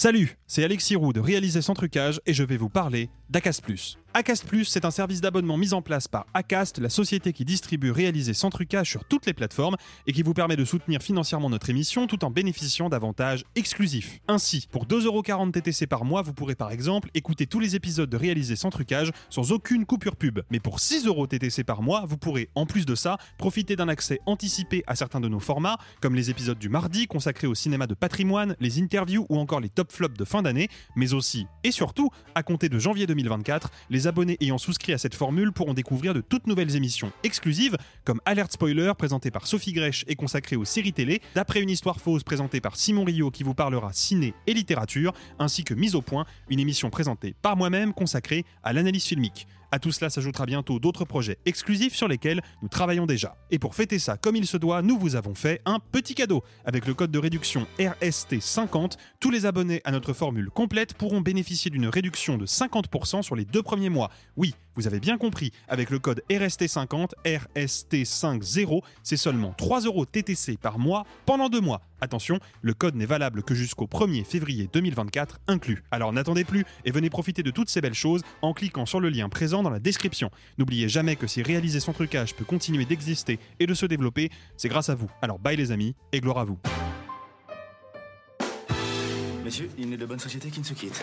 Salut, c'est Alexis Roux de Réaliser sans trucage et je vais vous parler d'Acast Plus. Acast Plus, c'est un service d'abonnement mis en place par Acast, la société qui distribue Réaliser sans trucage sur toutes les plateformes et qui vous permet de soutenir financièrement notre émission tout en bénéficiant d'avantages exclusifs. Ainsi, pour 2,40€ TTC par mois, vous pourrez par exemple écouter tous les épisodes de Réaliser sans trucage sans aucune coupure pub. Mais pour 6€ TTC par mois, vous pourrez, en plus de ça, profiter d'un accès anticipé à certains de nos formats, comme les épisodes du mardi consacrés au cinéma de patrimoine, les interviews ou encore les top flop de fin d'année, mais aussi et surtout, à compter de janvier 2024, les abonnés ayant souscrit à cette formule pourront découvrir de toutes nouvelles émissions exclusives, comme Alert Spoiler présenté par Sophie Grèche et consacrée aux séries télé, d'après une histoire fausse présentée par Simon Rio qui vous parlera ciné et littérature, ainsi que Mise au point, une émission présentée par moi-même consacrée à l'analyse filmique. À tout cela s'ajoutera bientôt d'autres projets exclusifs sur lesquels nous travaillons déjà. Et pour fêter ça comme il se doit, nous vous avons fait un petit cadeau. Avec le code de réduction RST50, tous les abonnés à notre formule complète pourront bénéficier d'une réduction de 50% sur les deux premiers mois. Oui, vous avez bien compris, avec le code RST50, RST50, c'est seulement 3 euros TTC par mois pendant deux mois. Attention, le code n'est valable que jusqu'au 1er février 2024 inclus. Alors n'attendez plus et venez profiter de toutes ces belles choses en cliquant sur le lien présent dans la description. N'oubliez jamais que si réaliser son trucage peut continuer d'exister et de se développer, c'est grâce à vous. Alors bye les amis et gloire à vous. Messieurs, il n'est de bonne société qui ne se quitte.